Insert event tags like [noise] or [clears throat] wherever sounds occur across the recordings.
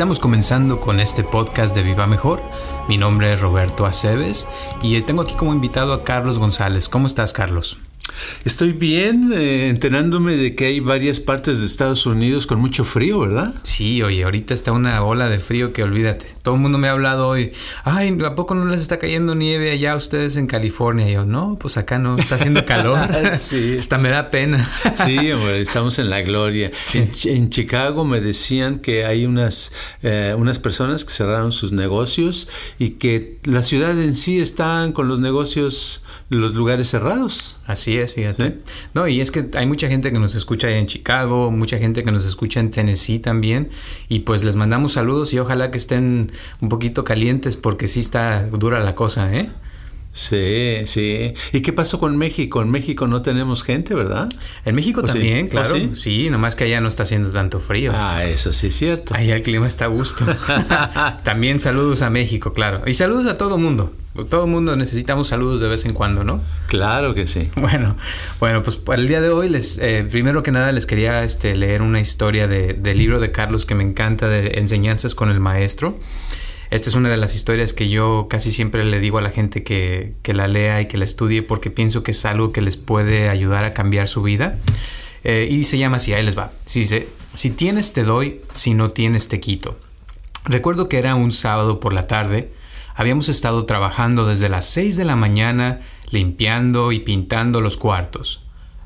Estamos comenzando con este podcast de Viva Mejor. Mi nombre es Roberto Aceves y tengo aquí como invitado a Carlos González. ¿Cómo estás, Carlos? Estoy bien, eh, enterándome de que hay varias partes de Estados Unidos con mucho frío, ¿verdad? Sí, oye, ahorita está una ola de frío que olvídate. Todo el mundo me ha hablado hoy. Ay, ¿a poco no les está cayendo nieve allá a ustedes en California? Y yo, no, pues acá no, está haciendo calor. [laughs] sí. Hasta me da pena. sí, hombre, estamos en la gloria. [laughs] En, Chicago me decían que hay unas, eh, unas personas que cerraron sus negocios y que la ciudad en sí está con los negocios, los lugares cerrados. Así es, fíjate. No, y es que hay mucha gente que nos escucha en Chicago, mucha gente que nos escucha en Tennessee también, y pues les mandamos saludos y ojalá que estén un poquito calientes porque sí está dura la cosa, ¿eh? Sí, sí. ¿Y qué pasó con México? En México no tenemos gente, ¿verdad? En México también, claro. sí? sí? nomás que allá no está haciendo tanto frío. Ah, eso sí es cierto. Allá el clima está a gusto. [laughs] también saludos a México, claro. Y saludos a todo mundo. Todo el mundo necesitamos saludos de vez en cuando, ¿no? Claro que sí. Bueno, bueno, pues para el día de hoy, les, eh, primero que nada les quería este, leer una historia de, del libro de Carlos que me encanta, de Enseñanzas con el Maestro. Esta es una de las historias que yo casi siempre le digo a la gente que, la lea y que la estudie porque pienso que es algo que les puede ayudar a cambiar su vida. Eh, y se llama así, ahí les va. Dice, si tienes te doy, si no tienes te quito. Recuerdo que era un sábado por la tarde, habíamos estado trabajando desde las 6 de la mañana limpiando y pintando los cuartos.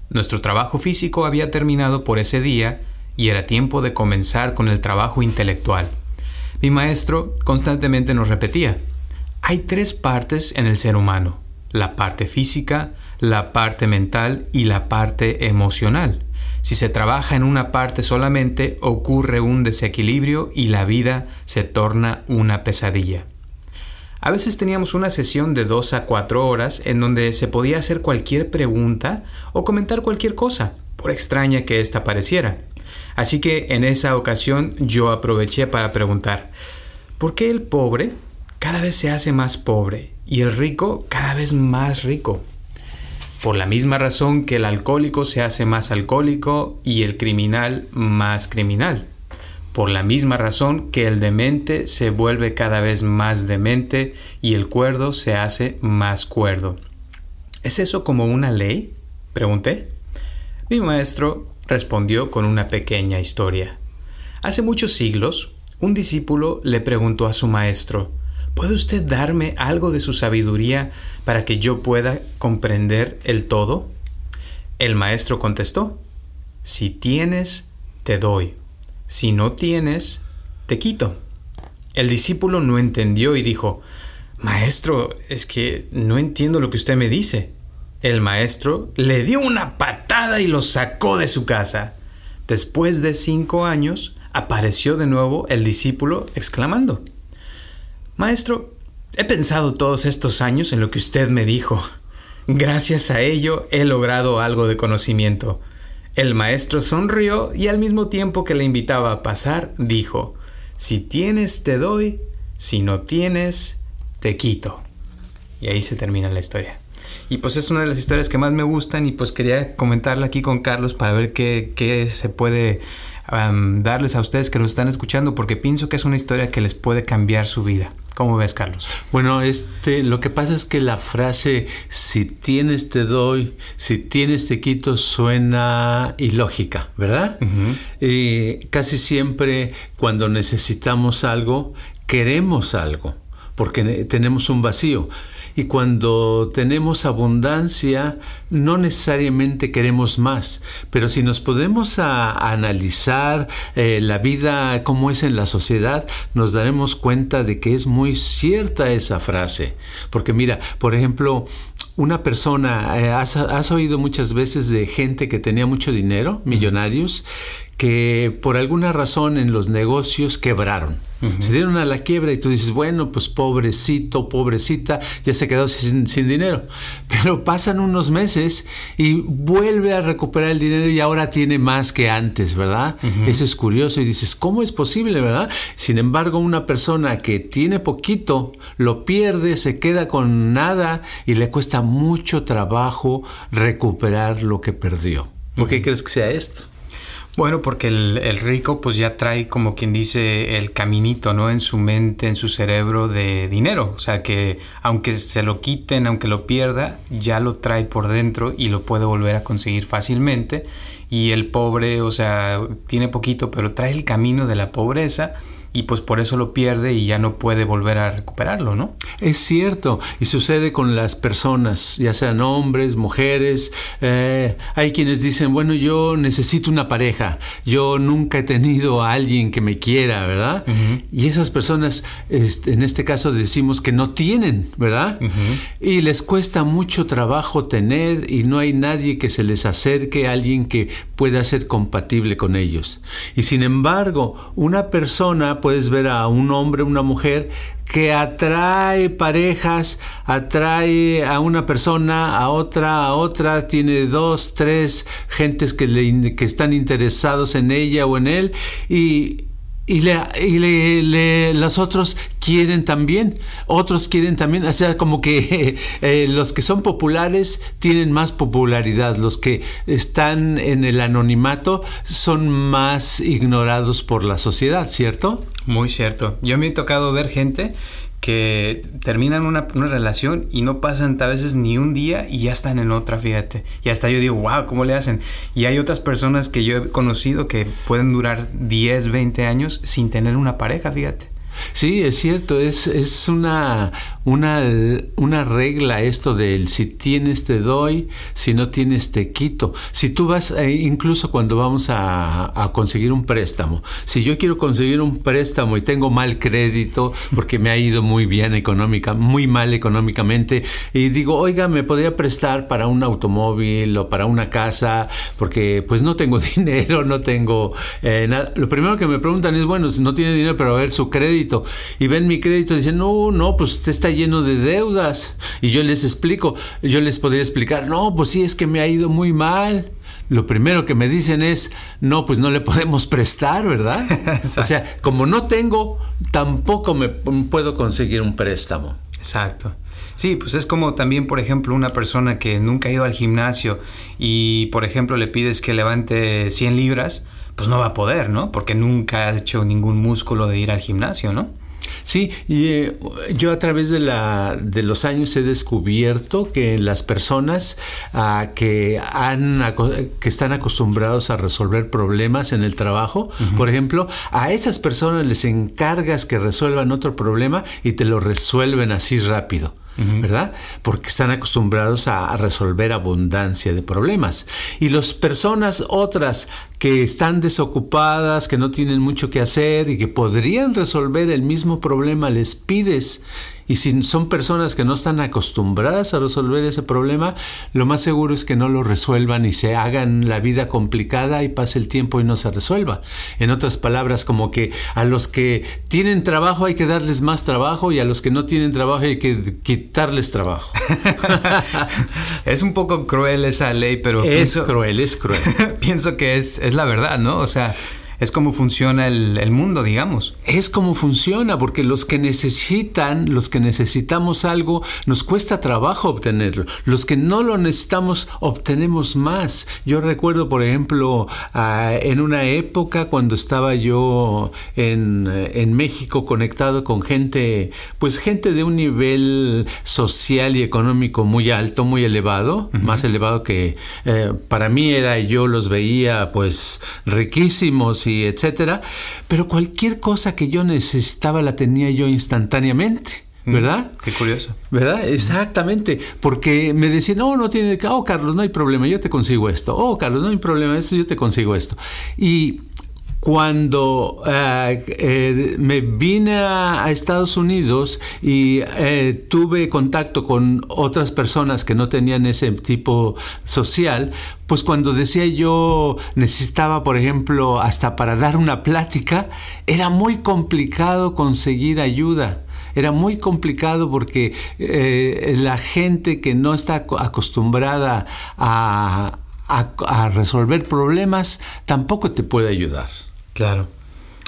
Nuestro trabajo físico había terminado por ese día y era tiempo de comenzar con el trabajo intelectual. Mi maestro constantemente nos repetía, hay tres partes en el ser humano, la parte física, la parte mental y la parte emocional. Si se trabaja en una parte solamente, ocurre un desequilibrio y la vida se torna una pesadilla. A veces teníamos una sesión de dos a cuatro horas en donde se podía hacer cualquier pregunta o comentar cualquier cosa, por extraña que ésta pareciera. Así que en esa ocasión yo aproveché para preguntar, ¿por qué el pobre cada vez se hace más pobre y el rico cada vez más rico? Por la misma razón que el alcohólico se hace más alcohólico y el criminal más criminal. Por la misma razón que el demente se vuelve cada vez más demente y el cuerdo se hace más cuerdo. ¿Es eso como una ley? Pregunté. Mi maestro respondió con una pequeña historia. Hace muchos siglos, un discípulo le preguntó a su maestro, ¿Puede usted darme algo de su sabiduría para que yo pueda comprender el todo? El maestro contestó, Si tienes, te doy. Si no tienes, te quito. El discípulo no entendió y dijo, Maestro, es que no entiendo lo que usted me dice. El maestro le dio una patada y lo sacó de su casa. Después de cinco años, apareció de nuevo el discípulo exclamando, Maestro, he pensado todos estos años en lo que usted me dijo. Gracias a ello he logrado algo de conocimiento. El maestro sonrió y al mismo tiempo que le invitaba a pasar, dijo, Si tienes, te doy, si no tienes, te quito. Y ahí se termina la historia. Y pues es una de las historias que más me gustan y pues quería comentarla aquí con Carlos para ver qué, se puede darles a ustedes que nos están escuchando porque pienso que es una historia que les puede cambiar su vida. ¿Cómo ves, Carlos? Bueno, este, lo que pasa es que la frase si tienes te doy, si tienes te quito suena ilógica, ¿verdad? Y casi siempre cuando necesitamos algo, queremos algo, porque tenemos un vacío. Y cuando tenemos abundancia no necesariamente queremos más, pero si nos podemos analizar eh, la vida como es en la sociedad, nos daremos cuenta de que es muy cierta esa frase. Porque mira, por ejemplo, una persona, eh, has, has, oído muchas veces de gente que tenía mucho dinero, millonarios, que por alguna razón en los negocios quebraron. Se dieron a la quiebra y tú dices, bueno, pues pobrecito, pobrecita, ya se quedó sin, dinero. Pero pasan unos meses y vuelve a recuperar el dinero y ahora tiene más que antes, ¿verdad? Eso es curioso y dices, ¿cómo es posible, verdad? Sin embargo, una persona que tiene poquito, lo pierde, se queda con nada y le cuesta mucho trabajo recuperar lo que perdió. ¿Por qué crees que sea esto? Bueno, porque el, rico pues ya trae como quien dice el caminito, ¿no? En su mente, en su cerebro de dinero. O sea que aunque se lo quiten, aunque lo pierda, ya lo trae por dentro y lo puede volver a conseguir fácilmente. Y el pobre, o sea, tiene poquito, pero trae el camino de la pobreza y pues por eso lo pierde y ya no puede volver a recuperarlo, ¿no? Es cierto, y sucede con las personas, ya sean hombres, mujeres, eh, hay quienes dicen, bueno, yo necesito una pareja, yo nunca he tenido a alguien que me quiera, ¿verdad? Y esas personas, este, en este caso decimos que no tienen, ¿verdad? Y les cuesta mucho trabajo tener y no hay nadie que se les acerque, alguien que pueda ser compatible con ellos. Y sin embargo, una persona puedes ver a un hombre, una mujer que atrae parejas, atrae a una persona, a otra, a otra, tiene dos, tres gentes que, le, que están interesados en ella o en él y y, le, y le, los otros quieren también, otros quieren también, o sea, como que [laughs] eh, los que son populares tienen más popularidad, los que están en el anonimato son más ignorados por la sociedad, ¿cierto? Muy cierto. Yo me he tocado ver gente que terminan una, relación y no pasan a veces ni un día y ya están en otra, fíjate. Y hasta yo digo, wow, ¿cómo le hacen? Y hay otras personas que yo he conocido que pueden durar 10, 20 años sin tener una pareja, fíjate. Sí, es cierto, es, es una, una, una, regla esto del si tienes te doy, si no tienes te quito. Si tú vas, eh, incluso cuando vamos a, a, conseguir un préstamo, si yo quiero conseguir un préstamo y tengo mal crédito porque me ha ido muy bien económica, muy mal económicamente, y digo, oiga, me podría prestar para un automóvil o para una casa, porque pues no tengo [laughs] dinero, no tengo eh, nada. Lo primero que me preguntan es, bueno, si no tiene dinero, pero a ver su crédito y ven mi crédito y dicen, no, no, pues usted está lleno de deudas. Y yo les explico, yo les podría explicar, no, pues sí, es que me ha ido muy mal lo primero que me dicen es, no, pues no le podemos [laughs] prestar, ¿verdad? o sea, como no tengo, tampoco me puedo conseguir un préstamo. Exacto. Sí, pues es como también, por ejemplo, una persona que nunca ha ido al gimnasio y, por ejemplo, le pides que levante 100 libras, pues no va a poder, ¿no? Porque nunca ha hecho ningún músculo de ir al gimnasio, ¿no? Sí, y eh, yo a través de, la, de los años he descubierto que las personas ah, que, han, que están acostumbrados a resolver problemas en el trabajo, por ejemplo, a esas personas les encargas que resuelvan otro problema y te lo resuelven así rápido. ¿Verdad? Porque están acostumbrados a, resolver abundancia de problemas. Y las personas otras que están desocupadas, que no tienen mucho que hacer y que podrían resolver el mismo problema, les pides y si son personas que no están acostumbradas a resolver ese problema, lo más seguro es que no lo resuelvan y se hagan la vida complicada y pase el tiempo y no se resuelva. En otras palabras, como que a los que tienen trabajo hay que darles más trabajo y a los que no tienen trabajo hay que quitarles trabajo. [laughs] es un poco cruel esa ley, pero... Es cruel, es cruel. [laughs] pienso que es, es la verdad, ¿no? O sea es como funciona el, mundo, digamos. Es como funciona, porque los que necesitan, los que necesitamos algo, nos cuesta trabajo obtenerlo. Los que no lo necesitamos, obtenemos más. Yo recuerdo, por ejemplo, ah, en una época cuando estaba yo en, México conectado con gente, pues gente de un nivel social y económico muy alto, muy elevado, más elevado que eh, para mí era, yo los veía pues riquísimos y etcétera, pero cualquier cosa que yo necesitaba la tenía yo instantáneamente. ¿verdad? Qué curioso. ¿Verdad? Exactamente. Porque me decían, no, no tiene, oh, Carlos, no hay problema, yo te consigo esto. Oh, Carlos, no hay problema, yo te consigo esto. Y cuando eh, eh, me vine a, Estados Unidos y eh, tuve contacto con otras personas que no tenían ese tipo social, pues cuando decía yo necesitaba, por ejemplo, hasta para dar una plática, era muy complicado conseguir ayuda. Era muy complicado porque la gente que no está acostumbrada a resolver problemas tampoco te puede ayudar. Claro.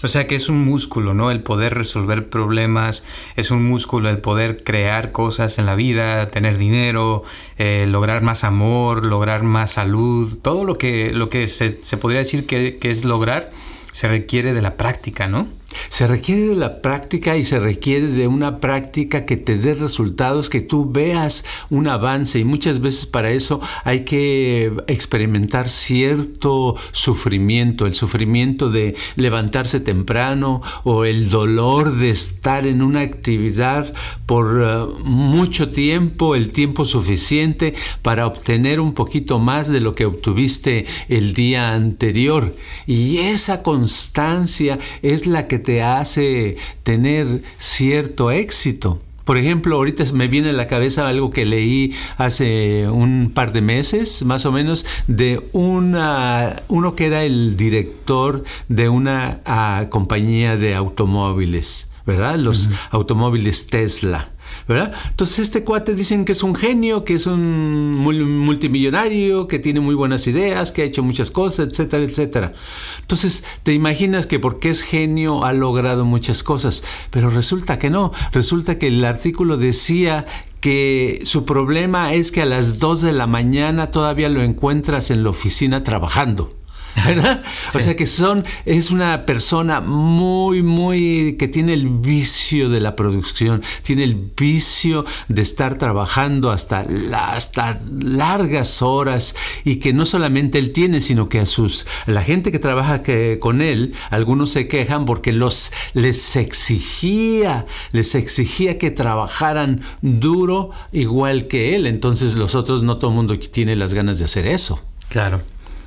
O sea que es un músculo, ¿no? El poder resolver problemas, es un músculo el poder crear cosas en la vida, tener dinero, eh, lograr más amor, lograr más salud, todo lo que, lo que se, se podría decir que, que es lograr se requiere de la práctica, ¿no? Se requiere de la práctica y se requiere de una práctica que te dé resultados, que tú veas un avance y muchas veces para eso hay que experimentar cierto sufrimiento, el sufrimiento de levantarse temprano o el dolor de estar en una actividad por eh, mucho tiempo, el tiempo suficiente para obtener un poquito más de lo que obtuviste el día anterior. Y esa constancia es la que te hace tener cierto éxito. Por ejemplo, ahorita me viene a la cabeza algo que leí hace un par de meses, más o menos, de una, uno que era el director de una ah, compañía de automóviles, ¿verdad? Los automóviles Tesla. ¿Verdad? Entonces este cuate dicen que es un genio, que es un multimillonario, que tiene muy buenas ideas, que ha hecho muchas cosas, etcétera, etcétera. Entonces te imaginas que porque es genio ha logrado muchas cosas, pero resulta que no, resulta que el artículo decía que su problema es que a las 2 de la mañana todavía lo encuentras en la oficina trabajando. [laughs] ¿verdad? O sea que son, es una persona muy, muy, que tiene el vicio de la producción, tiene el vicio de estar trabajando hasta, hasta largas horas y que no solamente él tiene, sino que a sus, la gente que trabaja que, con él, algunos se quejan porque los, les exigía, les exigía que trabajaran duro igual que él, entonces los otros no todo el mundo tiene las ganas de hacer eso. Claro.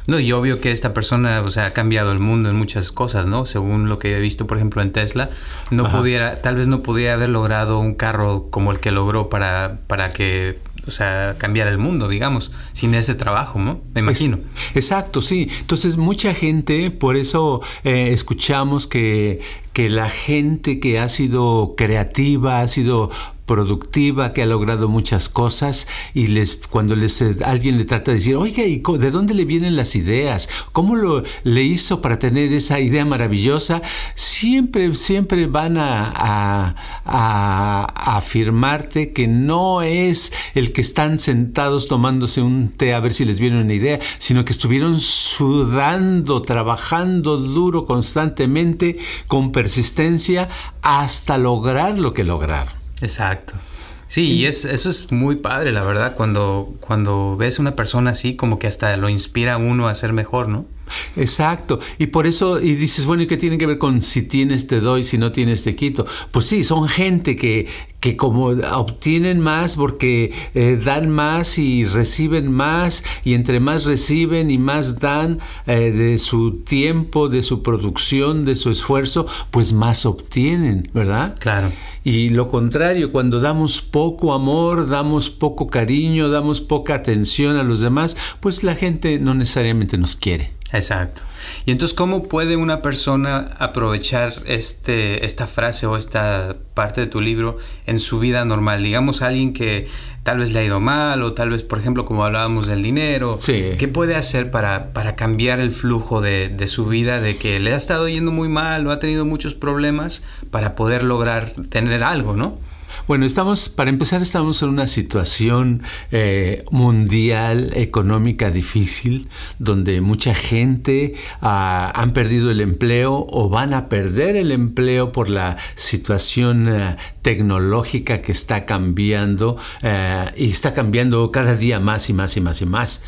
No, y obvio que esta persona, o sea, ha cambiado el mundo en muchas cosas, ¿no? Según lo que he visto, por ejemplo, en Tesla, no pudiera, tal vez no pudiera haber logrado un carro como el que logró para, para que o sea, cambiara el mundo, digamos, sin ese trabajo, ¿no? Me imagino. exacto, sí. Entonces, mucha gente, por eso eh, escuchamos que, que la gente que ha sido creativa, ha sido productiva, que ha logrado muchas cosas y les cuando les eh, alguien le trata de decir, oiga, ¿y de dónde le vienen las ideas? ¿Cómo lo le hizo para tener esa idea maravillosa? Siempre, siempre van a, afirmarte que no es el que están sentados tomándose un té a ver si les viene una idea, sino que estuvieron sudando, trabajando duro constantemente, con persistencia, hasta lograr lo que lograron. Exacto. Sí, y es, eso es muy padre, la verdad, cuando, cuando ves una persona así, como que hasta lo inspira a uno a ser mejor, ¿no? Exacto. Y por eso, y dices, bueno, ¿y qué tiene que ver con si tienes te doy, si no tienes te quito? Pues sí, son gente que, que como obtienen más porque eh, dan más y reciben más, y entre más reciben y más dan eh, de su tiempo, de su producción, de su esfuerzo, pues más obtienen, ¿verdad? Claro. Y lo contrario, cuando damos poco amor, damos poco cariño, damos poca atención a los demás, pues la gente no necesariamente nos quiere. Exacto. Y entonces, ¿cómo puede una persona aprovechar este, esta frase o esta parte de tu libro en su vida normal? Digamos, alguien que tal vez le ha ido mal o tal vez, por ejemplo, como hablábamos del dinero. ¿Qué puede hacer para, para cambiar el flujo de, de, su vida, de que le ha estado yendo muy mal o ha tenido muchos problemas para poder lograr tener algo, ¿no? Bueno, estamos, para empezar, estamos en una situación eh, mundial económica difícil, donde mucha gente ah, han perdido el empleo o van a perder el empleo por la situación eh, tecnológica que está cambiando eh, y está cambiando cada día más y más y más y más.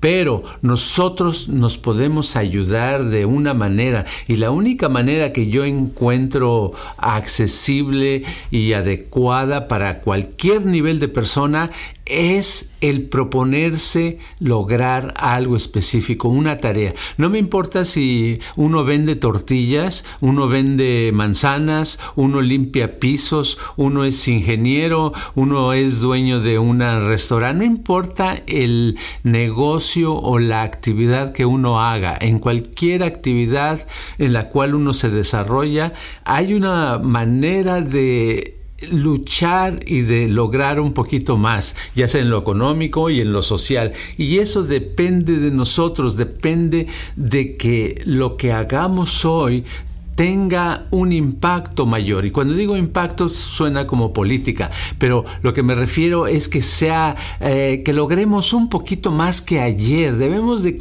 Pero nosotros nos podemos ayudar de una manera y la única manera que yo encuentro accesible y adecuada para cualquier nivel de persona es el proponerse lograr algo específico, una tarea. No me importa si uno vende tortillas, uno vende manzanas, uno limpia pisos, uno es ingeniero, uno es dueño de un restaurante, no importa el negocio o la actividad que uno haga, en cualquier actividad en la cual uno se desarrolla, hay una manera de luchar y de lograr un poquito más, ya sea en lo económico y en lo social. Y eso depende de nosotros, depende de que lo que hagamos hoy tenga un impacto mayor. Y cuando digo impacto suena como política, pero lo que me refiero es que sea, eh, que logremos un poquito más que ayer. Debemos de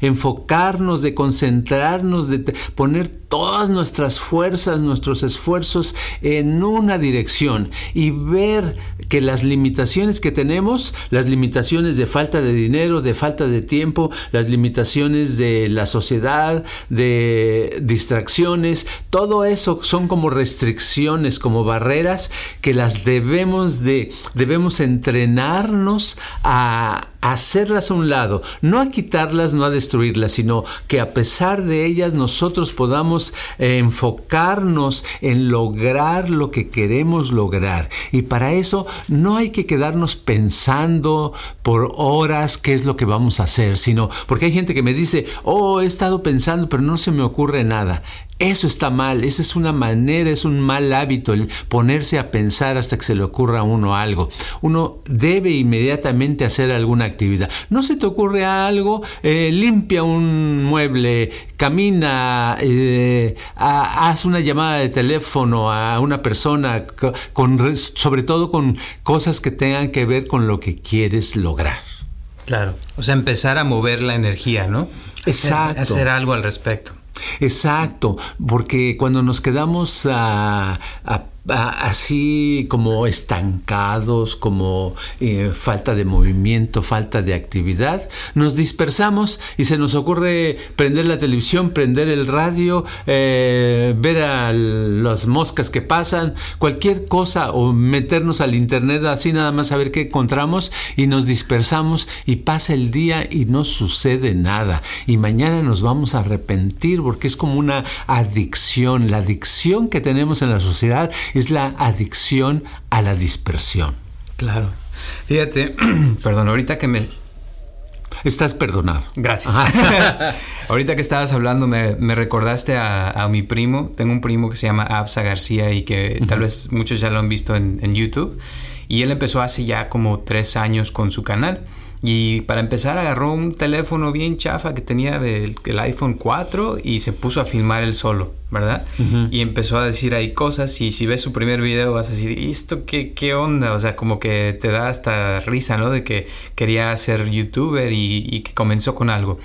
enfocarnos, de concentrarnos, de poner todas nuestras fuerzas, nuestros esfuerzos en una dirección y ver que las limitaciones que tenemos, las limitaciones de falta de dinero, de falta de tiempo, las limitaciones de la sociedad, de distracciones, todo eso son como restricciones, como barreras que las debemos de debemos entrenarnos a hacerlas a un lado, no a quitarlas, no a destruirlas, sino que a pesar de ellas nosotros podamos enfocarnos en lograr lo que queremos lograr. Y para eso no hay que quedarnos pensando por horas qué es lo que vamos a hacer, sino porque hay gente que me dice, oh, he estado pensando, pero no se me ocurre nada. Eso está mal, esa es una manera, es un mal hábito el ponerse a pensar hasta que se le ocurra a uno algo. Uno debe inmediatamente hacer alguna actividad. No se te ocurre algo, eh, limpia un mueble, camina, eh, haz una llamada de teléfono a una persona, con, sobre todo con cosas que tengan que ver con lo que quieres lograr. Claro, o sea, empezar a mover la energía, ¿no? Exacto. hacer algo al respecto. Exacto, porque cuando nos quedamos a, así como estancados, como eh, falta de movimiento, falta de actividad, nos dispersamos y se nos ocurre prender la televisión, prender el radio, eh, ver a las moscas que pasan, cualquier cosa o meternos al internet así nada más a ver qué encontramos y nos dispersamos y pasa el día y no sucede nada. Y mañana nos vamos a arrepentir porque es como una adicción, la adicción que tenemos en la sociedad es la adicción a la dispersión. Claro. Fíjate, [clears throat] perdón, ahorita que me... Estás perdonado. Gracias. [laughs] ahorita que estabas hablando me, recordaste a, mi primo. Tengo un primo que se llama Absa García y que tal vez muchos ya lo han visto en, en YouTube. Y él empezó hace ya como tres años con su canal. Y para empezar agarró un teléfono bien chafa que tenía del el iPhone 4 y se puso a filmar él solo, ¿verdad? Y empezó a decir ahí cosas y si ves su primer video vas a decir, ¿esto qué, qué onda? O sea, como que te da hasta risa, ¿no? De que quería ser youtuber y, y que comenzó con algo.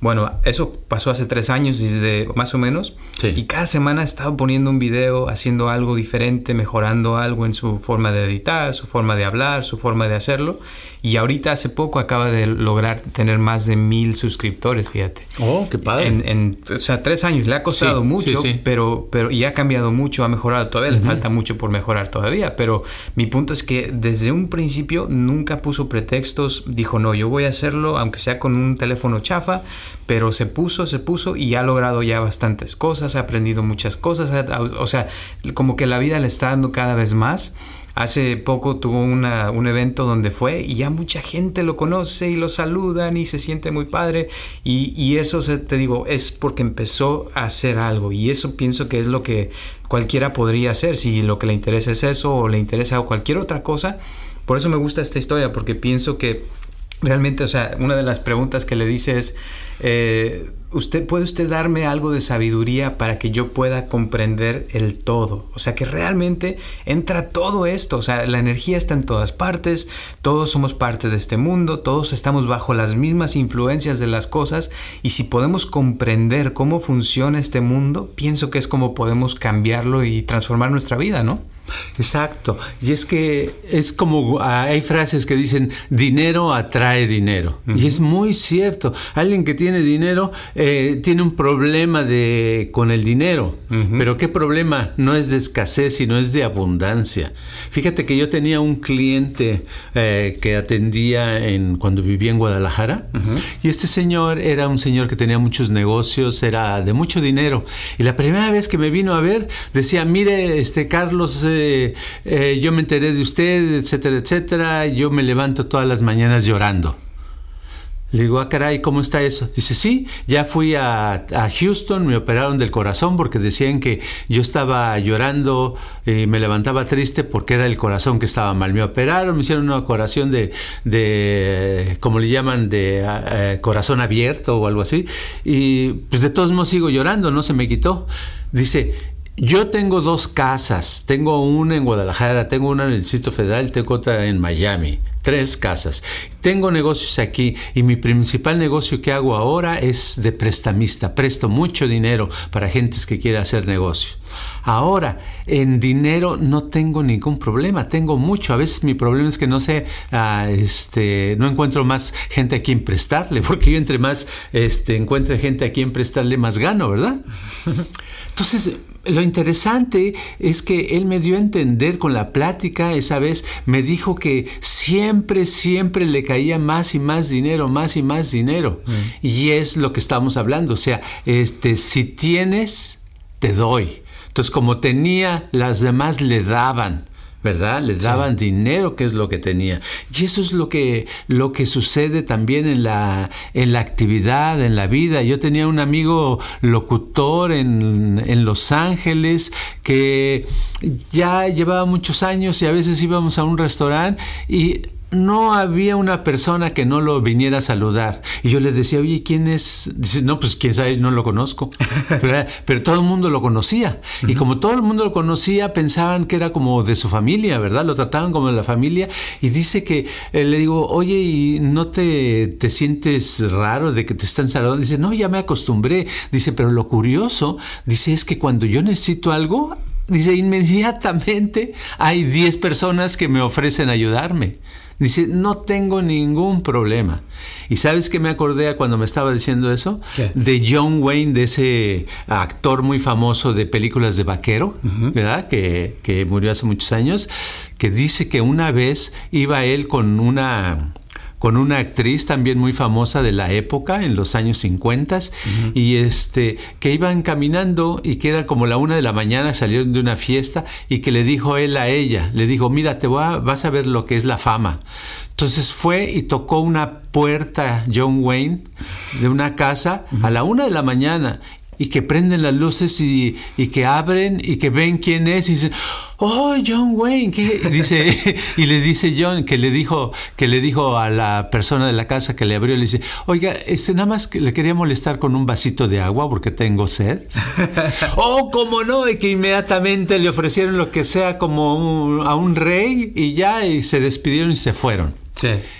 Bueno, eso pasó hace tres años, desde más o menos. Y cada semana ha estado poniendo un video, haciendo algo diferente, mejorando algo en su forma de editar, su forma de hablar, su forma de hacerlo. Y ahorita hace poco acaba de lograr tener más de mil suscriptores, fíjate. Oh, qué padre. En, o sea, tres años. Le ha costado mucho, pero, pero y ha cambiado mucho, ha mejorado todavía. Le falta mucho por mejorar todavía. Pero mi punto es que desde un principio nunca puso pretextos. Dijo, no, yo voy a hacerlo, aunque sea con un teléfono chafa. Pero se puso, se puso y ha logrado ya bastantes cosas. Ha aprendido muchas cosas. O sea, como que la vida le está dando cada vez más. Hace poco tuvo una, un evento donde fue y ya mucha gente lo conoce y lo saludan y se siente muy padre. Y, y eso, te digo, es porque empezó a hacer algo. Y eso pienso que es lo que cualquiera podría hacer. Si lo que le interesa es eso o le interesa cualquier otra cosa. Por eso me gusta esta historia, porque pienso que realmente, o sea, una de las preguntas que le dice es, eh, usted, ¿puede usted darme algo de sabiduría para que yo pueda comprender el todo? O sea, que realmente entra todo esto, o sea, la energía está en todas partes, todos somos parte de este mundo, todos estamos bajo las mismas influencias de las cosas y si podemos comprender cómo funciona este mundo, pienso que es como podemos cambiarlo y transformar nuestra vida, ¿no? Exacto. Y es que es como hay frases que dicen dinero atrae dinero. Y es muy cierto. Alguien que tiene dinero eh, tiene un problema de, con el dinero. Pero ¿qué problema? No es de escasez, sino es de abundancia. Fíjate que yo tenía un cliente eh, que atendía en, cuando vivía en Guadalajara. Y este señor era un señor que tenía muchos negocios, era de mucho dinero. Y la primera vez que me vino a ver, decía, mire, este Carlos... Eh, eh, yo me enteré de usted, etcétera, etcétera, yo me levanto todas las mañanas llorando. Le digo, ah, caray, ¿cómo está eso? Dice, sí, ya fui a, Houston, me operaron del corazón porque decían que yo estaba llorando y me levantaba triste porque era el corazón que estaba mal. Me operaron, me hicieron una operación de, de como le llaman, de eh, corazón abierto o algo así. Y pues de todos modos sigo llorando, no se me quitó. Dice, yo tengo dos casas, tengo una en Guadalajara, tengo una en el Distrito Federal, tengo otra en Miami, tres casas. Tengo negocios aquí y mi principal negocio que hago ahora es de prestamista, presto mucho dinero para gentes que quieren hacer negocios. Ahora, en dinero no tengo ningún problema, tengo mucho. A veces mi problema es que no sé, ah, este, no encuentro más gente a quien prestarle, porque yo entre más este, encuentre gente a quien prestarle, más gano, ¿verdad? [laughs] Entonces, lo interesante es que él me dio a entender con la plática esa vez, me dijo que siempre, siempre le caía más y más dinero, más y más dinero. Mm. Y es lo que estamos hablando. O sea, este, si tienes, te doy. Entonces, como tenía, las demás le daban. ¿Verdad? Les daban dinero, que es lo que tenía. Y eso es lo que, lo que sucede también en la, en la actividad, en la vida. Yo tenía un amigo locutor en, en Los Ángeles que ya llevaba muchos años y a veces íbamos a un restaurante y no había una persona que no lo viniera a saludar. Y yo le decía, oye, ¿quién es? Dice, no, pues quién sabe, no lo conozco. [laughs] pero, todo el mundo lo conocía. Y como todo el mundo lo conocía, pensaban que era como de su familia, ¿verdad? Lo trataban como de la familia. Y dice que eh, le digo, oye, ¿y no te, te sientes raro de que te están saludando? Dice, no, ya me acostumbré. Dice, pero lo curioso, dice, es que cuando yo necesito algo, dice, inmediatamente hay 10 personas que me ofrecen ayudarme. Dice, no tengo ningún problema. ¿Y sabes qué me acordé cuando me estaba diciendo eso? De John Wayne, de ese actor muy famoso de películas de vaquero, ¿verdad? Que, que murió hace muchos años, que dice que una vez iba él con una con una actriz también muy famosa de la época, en los años 50, y este, que iban caminando y que era como la una de la mañana, salieron de una fiesta y que le dijo él a ella, le dijo, mira, te voy a, vas a ver lo que es la fama. Entonces fue y tocó una puerta John Wayne de una casa a la una de la mañana y que prenden las luces y, que abren y que ven quién es y dicen, oh, John Wayne, ¿qué? dice, [laughs] y le dice John que le dijo, que le dijo a la persona de la casa que le abrió, le dice, oiga, este nada más que le quería molestar con un vasito de agua porque tengo sed. [laughs] oh, cómo no, y que inmediatamente le ofrecieron lo que sea como a un rey y ya, y se despidieron y se fueron.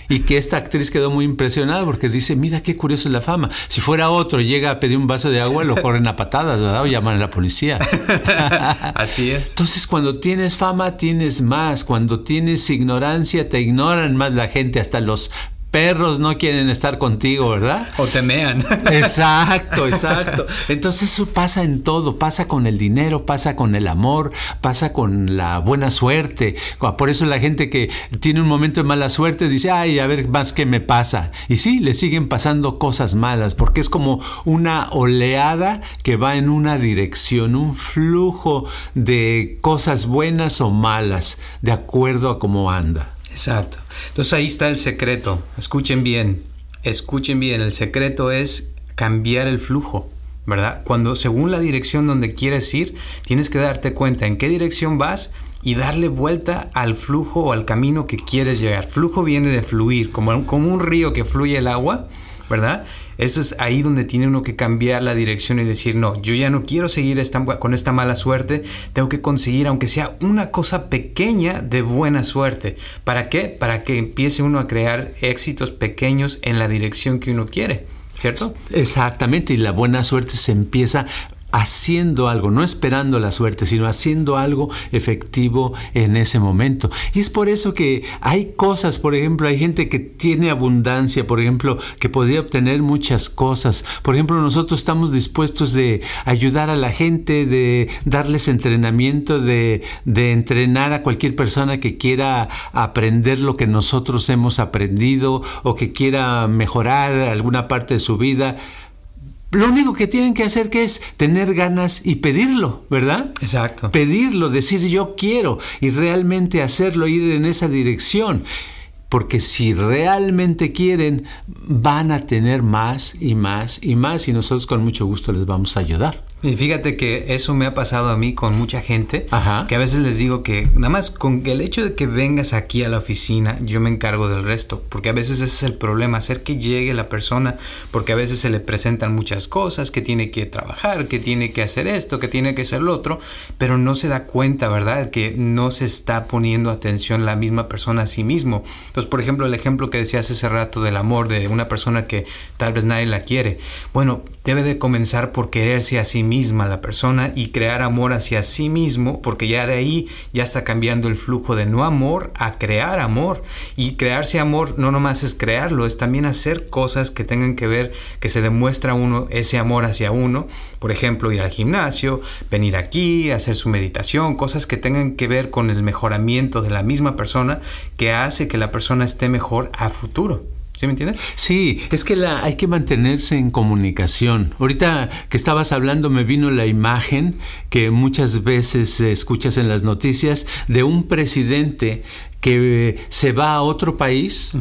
Y que esta actriz quedó muy impresionada porque dice, mira qué curioso es la fama. Si fuera otro, llega a pedir un vaso de agua, lo corren a patadas, ¿verdad? O llaman a la policía. [laughs] Así es. Entonces, cuando tienes fama, tienes más. Cuando tienes ignorancia, te ignoran más la gente. Hasta los perros no quieren estar contigo, ¿verdad? O temean. [laughs] Exacto, exacto. Entonces eso pasa en todo, pasa con el dinero, pasa con el amor, pasa con la buena suerte. Por eso la gente que tiene un momento de mala suerte dice, ay, a ver más qué me pasa. Y sí, le siguen pasando cosas malas, porque es como una oleada que va en una dirección, un flujo de cosas buenas o malas, de acuerdo a cómo anda. Exacto. Entonces ahí está el secreto. Escuchen bien, escuchen bien. El secreto es cambiar el flujo, ¿verdad? Cuando según la dirección donde quieres ir, tienes que darte cuenta en qué dirección vas y darle vuelta al flujo o al camino que quieres llegar. Flujo viene de fluir, como, como un río que fluye el agua, ¿verdad? Eso es ahí donde tiene uno que cambiar la dirección y decir, no, yo ya no quiero seguir con esta mala suerte, tengo que conseguir, aunque sea una cosa pequeña de buena suerte. ¿Para qué? Para que empiece uno a crear éxitos pequeños en la dirección que uno quiere, ¿cierto? Exactamente, y la buena suerte se empieza haciendo algo, no esperando la suerte, sino haciendo algo efectivo en ese momento. Y es por eso que hay cosas, por ejemplo, hay gente que tiene abundancia, por ejemplo, que podría obtener muchas cosas. Por ejemplo, nosotros estamos dispuestos de ayudar a la gente, de darles entrenamiento, de, de entrenar a cualquier persona que quiera aprender lo que nosotros hemos aprendido o que quiera mejorar alguna parte de su vida. Lo único que tienen que hacer que es tener ganas y pedirlo, ¿verdad? Exacto. Pedirlo, decir yo quiero y realmente hacerlo, ir en esa dirección. Porque si realmente quieren, van a tener más y más y más y nosotros con mucho gusto les vamos a ayudar. Y fíjate que eso me ha pasado a mí con mucha gente, que a veces les digo que nada más con el hecho de que vengas aquí a la oficina, yo me encargo del resto, porque a veces ese es el problema, hacer que llegue la persona, porque a veces se le presentan muchas cosas, que tiene que trabajar, que tiene que hacer esto, que tiene que hacer lo otro, pero no se da cuenta, ¿verdad? Que no se está poniendo atención la misma persona a sí mismo. Entonces, por ejemplo, el ejemplo que decías hace rato del amor de una persona que tal vez nadie la quiere, bueno, debe de comenzar por quererse a sí misma la persona y crear amor hacia sí mismo, porque ya de ahí ya está cambiando el flujo de no amor a crear amor. Y crearse amor no nomás es crearlo, es también hacer cosas que tengan que ver, que se demuestra uno ese amor hacia uno. Por ejemplo, ir al gimnasio, venir aquí, hacer su meditación, cosas que tengan que ver con el mejoramiento de la misma persona que hace que la persona esté mejor a futuro. ¿Sí me entiendes? Sí, es que la, hay que mantenerse en comunicación. Ahorita que estabas hablando me vino la imagen que muchas veces escuchas en las noticias de un presidente que se va a otro país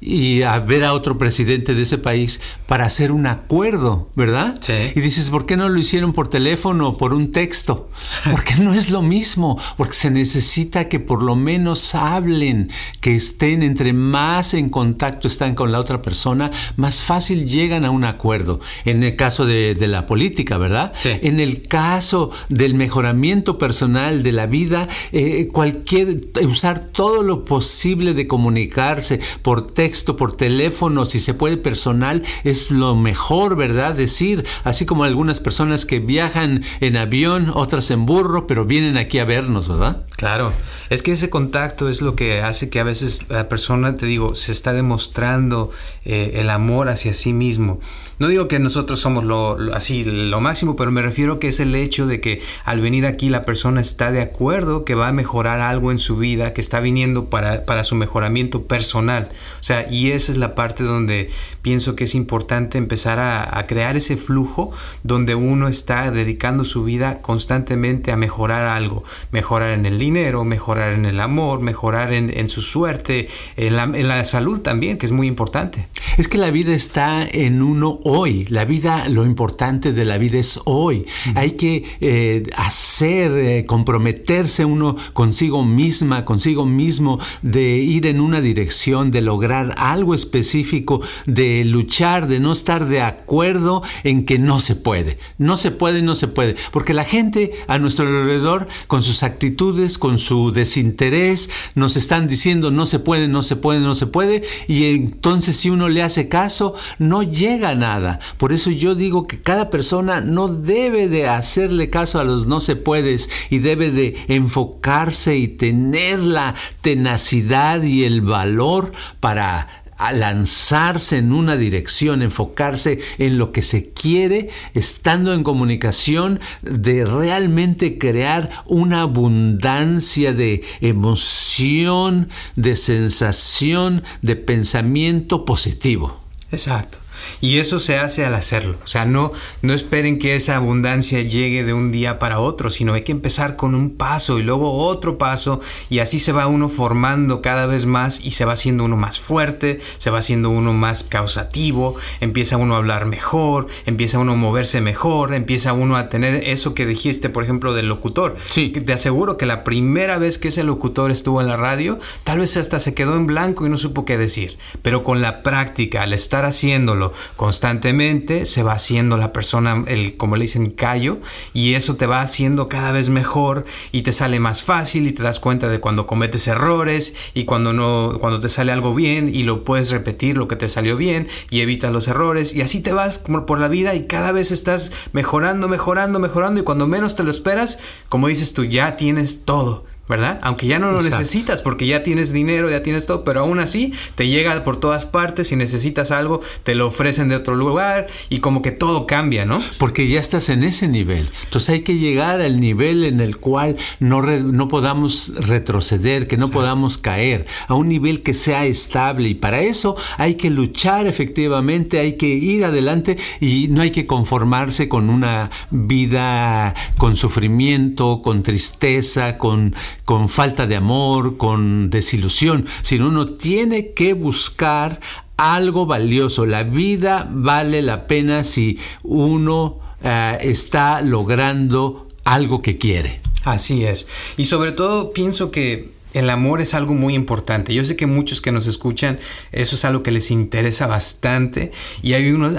y a ver a otro presidente de ese país para hacer un acuerdo, ¿verdad? Sí. Y dices, ¿por qué no lo hicieron por teléfono o por un texto? [laughs] Porque no es lo mismo, porque se necesita que por lo menos hablen, que estén entre más en contacto están con la otra persona, más fácil llegan a un acuerdo. En el caso de, la política, ¿verdad? Sí. En el caso del mejoramiento personal de la vida, eh, cualquier, usar todo lo posible de comunicarse por texto, por teléfono, si se puede personal, es lo mejor, ¿verdad? Decir, así como algunas personas que viajan en avión, otras en burro, pero vienen aquí a vernos, ¿verdad? Claro, es que ese contacto es lo que hace que a veces la persona, te digo, se está demostrando eh, el amor hacia sí mismo. No digo que nosotros somos lo, así lo máximo, pero me refiero que es el hecho de que al venir aquí la persona está de acuerdo que va a mejorar algo en su vida, que está viniendo para, para su mejoramiento personal. O sea, y esa es la parte donde pienso que es importante empezar a, a crear ese flujo donde uno está dedicando su vida constantemente a mejorar algo, mejorar en el dinero, mejorar en el amor, mejorar en, en su suerte, en la, en la salud también, que es muy importante. Es que la vida está en uno hoy. La vida, lo importante de la vida es hoy. Hay que eh, hacer, eh, comprometerse uno consigo misma, consigo mismo, de ir en una dirección, de lograr algo específico, de luchar, de no estar de acuerdo en que no se puede. No se puede, no se puede. Porque la gente a nuestro alrededor, con sus actitudes, con su desinterés, nos están diciendo no se puede, no se puede, no se puede. Y entonces si uno le hace caso, no llega a nada. Por eso yo digo que cada persona no debe de hacerle caso a los no se puedes y debe de enfocarse y tener la tenacidad y el valor para lanzarse en una dirección, enfocarse en lo que se quiere, estando en comunicación, de realmente crear una abundancia de emoción, de sensación, de pensamiento positivo. Exacto. Y eso se hace al hacerlo. O sea, no, no esperen que esa abundancia llegue de un día para otro, sino hay que empezar con un paso y luego otro paso y así se va uno formando cada vez más y se va haciendo uno más fuerte, se va haciendo uno más causativo, empieza uno a hablar mejor, empieza uno a moverse mejor, empieza uno a tener eso que dijiste, por ejemplo, del locutor. Sí. Te aseguro que la primera vez que ese locutor estuvo en la radio, tal vez hasta se quedó en blanco y no supo qué decir, pero con la práctica, al estar haciéndolo, constantemente, se va haciendo la persona, el, como le dicen, callo, y eso te va haciendo cada vez mejor y te sale más fácil y te das cuenta de cuando cometes errores y cuando no, cuando te sale algo bien y lo puedes repetir lo que te salió bien y evitas los errores y así te vas por la vida y cada vez estás mejorando, mejorando, mejorando y cuando menos te lo esperas, como dices tú, ya tienes todo ¿verdad? Aunque ya no lo necesitas porque ya tienes dinero, ya tienes todo, pero aún así te llega por todas partes, si necesitas algo, te lo ofrecen de otro lugar y como que todo cambia, ¿no? Porque ya estás en ese nivel. Entonces hay que llegar al nivel en el cual no, no podamos retroceder, que no podamos caer, a un nivel que sea estable y para eso hay que luchar efectivamente, hay que ir adelante y no hay que conformarse con una vida con sufrimiento, con tristeza, con con falta de amor, con desilusión, sino uno tiene que buscar algo valioso. La vida vale la pena si uno eh, está logrando algo que quiere. Así es. Y sobre todo pienso que el amor es algo muy importante. Yo sé que muchos que nos escuchan, eso es algo que les interesa bastante. Y hay unos,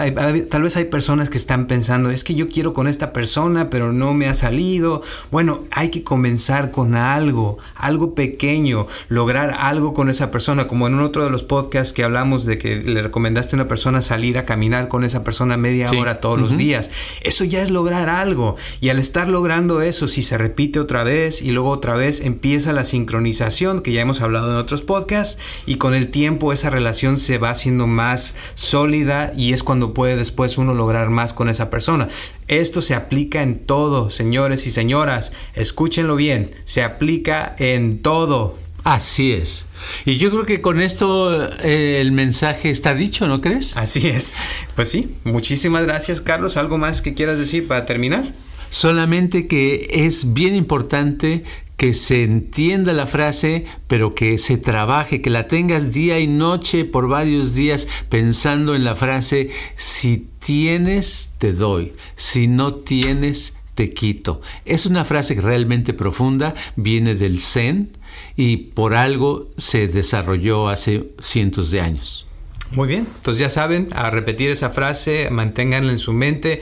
tal vez hay personas que están pensando, es que yo quiero con esta persona, pero no me ha salido. Bueno, hay que comenzar con algo, algo pequeño, lograr algo con esa persona. Como en otro de los podcasts que hablamos de que le recomendaste a una persona salir a caminar con esa persona media hora todos los días. Eso ya es lograr algo. Y al estar logrando eso, si se repite otra vez y luego otra vez, empieza la sincronización que ya hemos hablado en otros podcasts y con el tiempo esa relación se va haciendo más sólida y es cuando puede después uno lograr más con esa persona. Esto se aplica en todo, señores y señoras, escúchenlo bien, se aplica en todo. Así es. Y yo creo que con esto eh, el mensaje está dicho, ¿no crees? Así es. Pues sí, muchísimas gracias Carlos. ¿Algo más que quieras decir para terminar? Solamente que es bien importante que se entienda la frase, pero que se trabaje, que la tengas día y noche por varios días pensando en la frase, si tienes, te doy, si no tienes, te quito. Es una frase realmente profunda, viene del Zen y por algo se desarrolló hace cientos de años. Muy bien, entonces ya saben, a repetir esa frase, manténganla en su mente,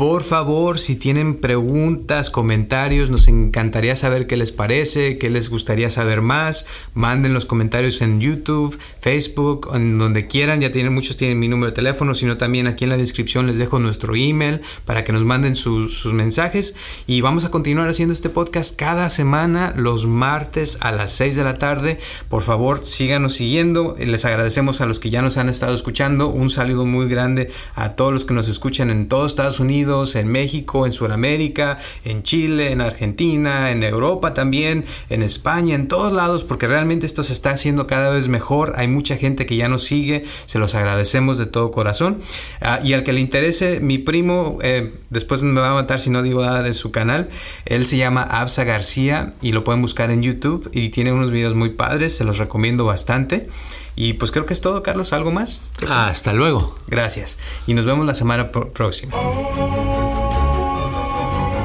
por favor, si tienen preguntas, comentarios, nos encantaría saber qué les parece, qué les gustaría saber más. Manden los comentarios en YouTube, Facebook, en donde quieran. Ya tienen muchos tienen mi número de teléfono, sino también aquí en la descripción les dejo nuestro email para que nos manden sus, mensajes. Y vamos a continuar haciendo este podcast cada semana, los martes a las 6 de la tarde. Por favor, síganos siguiendo. Les agradecemos a los que ya nos han estado escuchando. Un saludo muy grande a todos los que nos escuchan en todos Estados Unidos en México, en Sudamérica, en Chile, en Argentina, en Europa también, en España, en todos lados, porque realmente esto se está haciendo cada vez mejor. Hay mucha gente que ya nos sigue, se los agradecemos de todo corazón. Ah, y al que le interese, mi primo, eh, después me va a matar si no digo nada de su canal, él se llama Absa García y lo pueden buscar en YouTube y tiene unos videos muy padres, se los recomiendo bastante. Y pues creo que es todo, Carlos. ¿Algo más? Hasta luego. Gracias. Y nos vemos la semana próxima.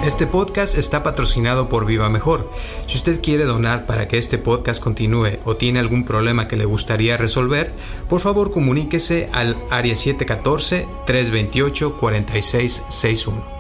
Este podcast está patrocinado por Viva Mejor. Si usted quiere donar para que este podcast continúe o tiene algún problema que le gustaría resolver, por favor comuníquese al área 714-328-4661.